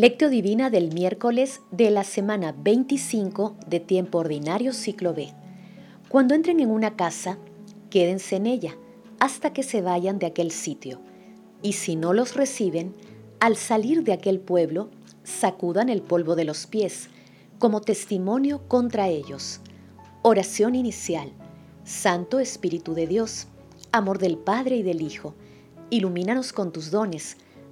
Lectio Divina del miércoles de la semana 25 de tiempo ordinario ciclo B. Cuando entren en una casa, quédense en ella hasta que se vayan de aquel sitio. Y si no los reciben, al salir de aquel pueblo, sacudan el polvo de los pies como testimonio contra ellos. Oración inicial. Santo Espíritu de Dios, amor del Padre y del Hijo, ilumínanos con tus dones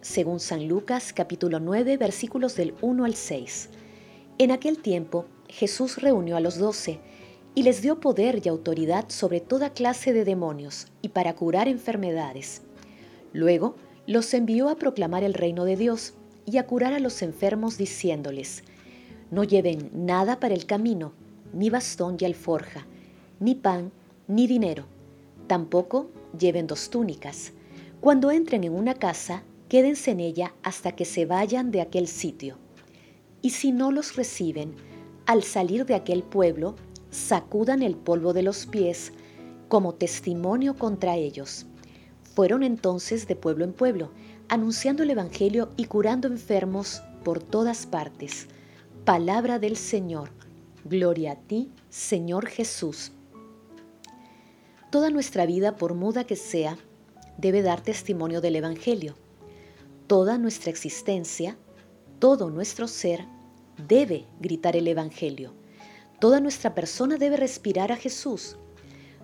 según San Lucas capítulo 9 versículos del 1 al 6. En aquel tiempo Jesús reunió a los doce y les dio poder y autoridad sobre toda clase de demonios y para curar enfermedades. Luego los envió a proclamar el reino de Dios y a curar a los enfermos diciéndoles, no lleven nada para el camino, ni bastón y alforja, ni pan, ni dinero. Tampoco lleven dos túnicas. Cuando entren en una casa, quédense en ella hasta que se vayan de aquel sitio. Y si no los reciben, al salir de aquel pueblo, sacudan el polvo de los pies como testimonio contra ellos. Fueron entonces de pueblo en pueblo, anunciando el Evangelio y curando enfermos por todas partes. Palabra del Señor. Gloria a ti, Señor Jesús. Toda nuestra vida, por muda que sea, debe dar testimonio del Evangelio. Toda nuestra existencia, todo nuestro ser debe gritar el Evangelio. Toda nuestra persona debe respirar a Jesús.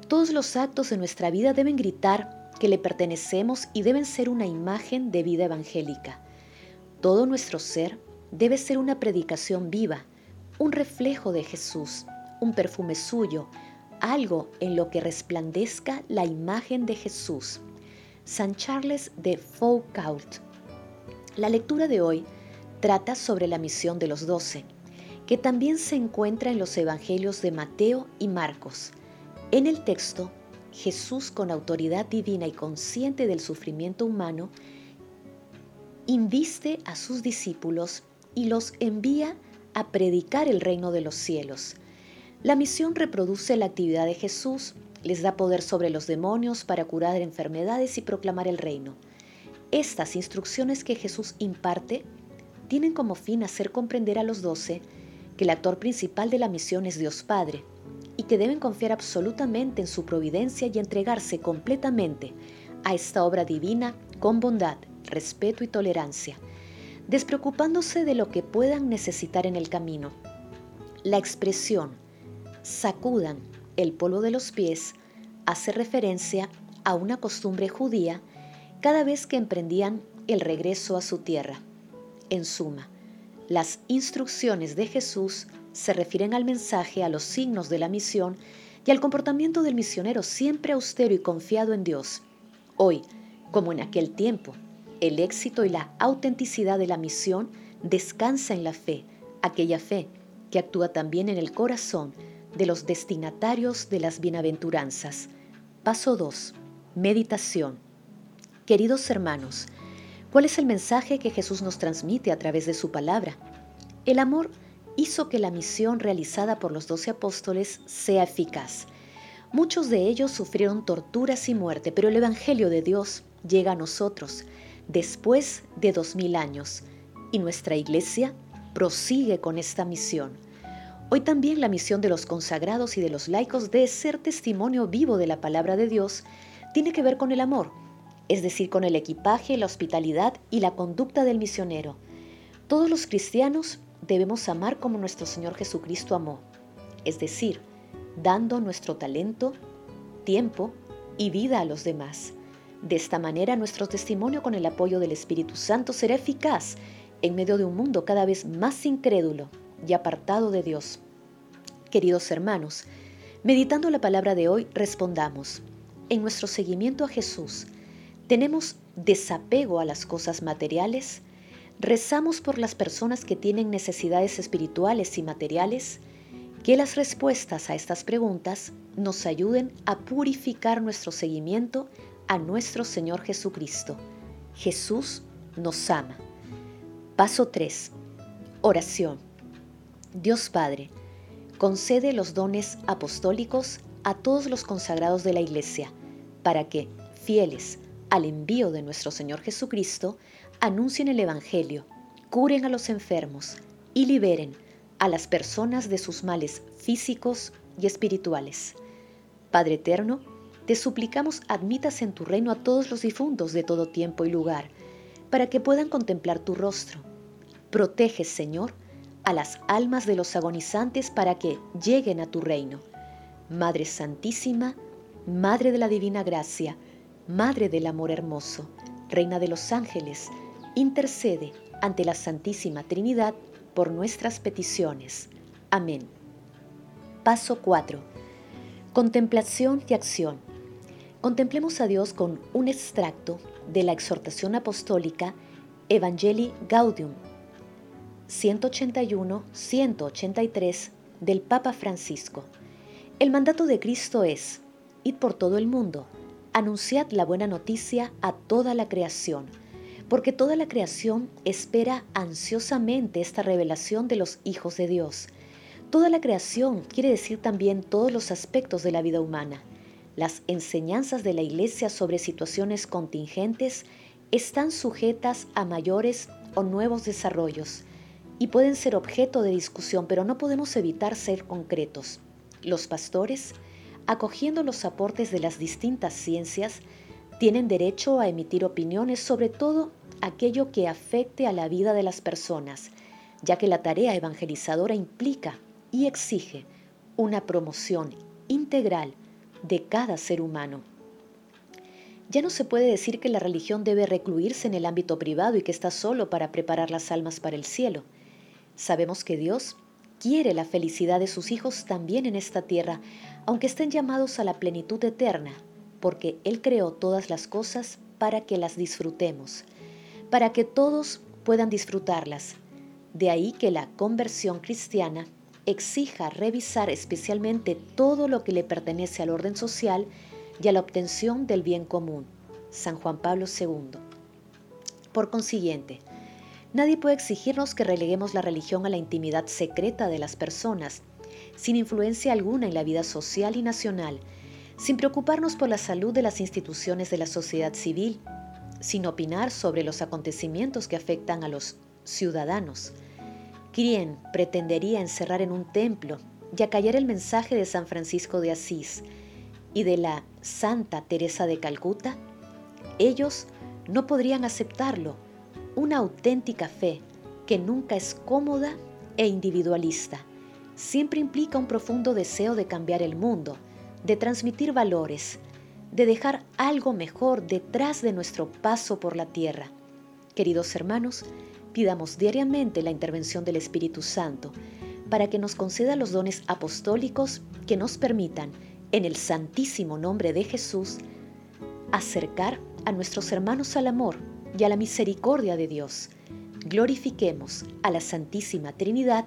Todos los actos de nuestra vida deben gritar que le pertenecemos y deben ser una imagen de vida evangélica. Todo nuestro ser debe ser una predicación viva, un reflejo de Jesús, un perfume suyo, algo en lo que resplandezca la imagen de Jesús. San Charles de Foucault la lectura de hoy trata sobre la misión de los doce, que también se encuentra en los evangelios de Mateo y Marcos. En el texto, Jesús, con autoridad divina y consciente del sufrimiento humano, inviste a sus discípulos y los envía a predicar el reino de los cielos. La misión reproduce la actividad de Jesús, les da poder sobre los demonios para curar enfermedades y proclamar el reino. Estas instrucciones que Jesús imparte tienen como fin hacer comprender a los doce que el actor principal de la misión es Dios Padre y que deben confiar absolutamente en su providencia y entregarse completamente a esta obra divina con bondad, respeto y tolerancia, despreocupándose de lo que puedan necesitar en el camino. La expresión sacudan el polvo de los pies hace referencia a una costumbre judía cada vez que emprendían el regreso a su tierra. En suma, las instrucciones de Jesús se refieren al mensaje, a los signos de la misión y al comportamiento del misionero siempre austero y confiado en Dios. Hoy, como en aquel tiempo, el éxito y la autenticidad de la misión descansa en la fe, aquella fe que actúa también en el corazón de los destinatarios de las bienaventuranzas. Paso 2. Meditación. Queridos hermanos, ¿cuál es el mensaje que Jesús nos transmite a través de su palabra? El amor hizo que la misión realizada por los doce apóstoles sea eficaz. Muchos de ellos sufrieron torturas y muerte, pero el Evangelio de Dios llega a nosotros después de dos mil años y nuestra iglesia prosigue con esta misión. Hoy también la misión de los consagrados y de los laicos de ser testimonio vivo de la palabra de Dios tiene que ver con el amor es decir, con el equipaje, la hospitalidad y la conducta del misionero. Todos los cristianos debemos amar como nuestro Señor Jesucristo amó, es decir, dando nuestro talento, tiempo y vida a los demás. De esta manera nuestro testimonio con el apoyo del Espíritu Santo será eficaz en medio de un mundo cada vez más incrédulo y apartado de Dios. Queridos hermanos, meditando la palabra de hoy, respondamos, en nuestro seguimiento a Jesús, ¿Tenemos desapego a las cosas materiales? rezamos por las personas que tienen necesidades espirituales y materiales, que las respuestas a estas preguntas nos ayuden a purificar nuestro seguimiento a nuestro Señor Jesucristo. Jesús nos ama. Paso 3. Oración. Dios Padre, concede los dones apostólicos a todos los consagrados de la Iglesia, para que, fieles al envío de nuestro Señor Jesucristo, anuncien el Evangelio, curen a los enfermos y liberen a las personas de sus males físicos y espirituales. Padre Eterno, te suplicamos admitas en tu reino a todos los difuntos de todo tiempo y lugar, para que puedan contemplar tu rostro. Protege, Señor, a las almas de los agonizantes para que lleguen a tu reino. Madre Santísima, Madre de la Divina Gracia, Madre del Amor Hermoso, Reina de los Ángeles, intercede ante la Santísima Trinidad por nuestras peticiones. Amén. Paso 4. Contemplación y acción. Contemplemos a Dios con un extracto de la exhortación apostólica Evangelii Gaudium 181-183 del Papa Francisco. El mandato de Cristo es, id por todo el mundo, anunciad la buena noticia a toda la creación, porque toda la creación espera ansiosamente esta revelación de los hijos de Dios. Toda la creación quiere decir también todos los aspectos de la vida humana las enseñanzas de la Iglesia sobre situaciones contingentes están sujetas a mayores o nuevos desarrollos y pueden ser objeto de discusión, pero no podemos evitar ser concretos. Los pastores, acogiendo los aportes de las distintas ciencias, tienen derecho a emitir opiniones sobre todo aquello que afecte a la vida de las personas, ya que la tarea evangelizadora implica y exige una promoción integral de cada ser humano. Ya no se puede decir que la religión debe recluirse en el ámbito privado y que está solo para preparar las almas para el cielo. Sabemos que Dios quiere la felicidad de sus hijos también en esta tierra, aunque estén llamados a la plenitud eterna, porque Él creó todas las cosas para que las disfrutemos, para que todos puedan disfrutarlas. De ahí que la conversión cristiana exija revisar especialmente todo lo que le pertenece al orden social y a la obtención del bien común. San Juan Pablo II. Por consiguiente, nadie puede exigirnos que releguemos la religión a la intimidad secreta de las personas, sin influencia alguna en la vida social y nacional, sin preocuparnos por la salud de las instituciones de la sociedad civil, sin opinar sobre los acontecimientos que afectan a los ciudadanos, ¿Quién pretendería encerrar en un templo y acallar el mensaje de San Francisco de Asís y de la Santa Teresa de Calcuta? Ellos no podrían aceptarlo, una auténtica fe que nunca es cómoda e individualista. Siempre implica un profundo deseo de cambiar el mundo, de transmitir valores, de dejar algo mejor detrás de nuestro paso por la tierra. Queridos hermanos, pidamos diariamente la intervención del Espíritu Santo para que nos conceda los dones apostólicos que nos permitan, en el santísimo nombre de Jesús, acercar a nuestros hermanos al amor y a la misericordia de Dios. Glorifiquemos a la Santísima Trinidad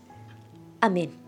Amén.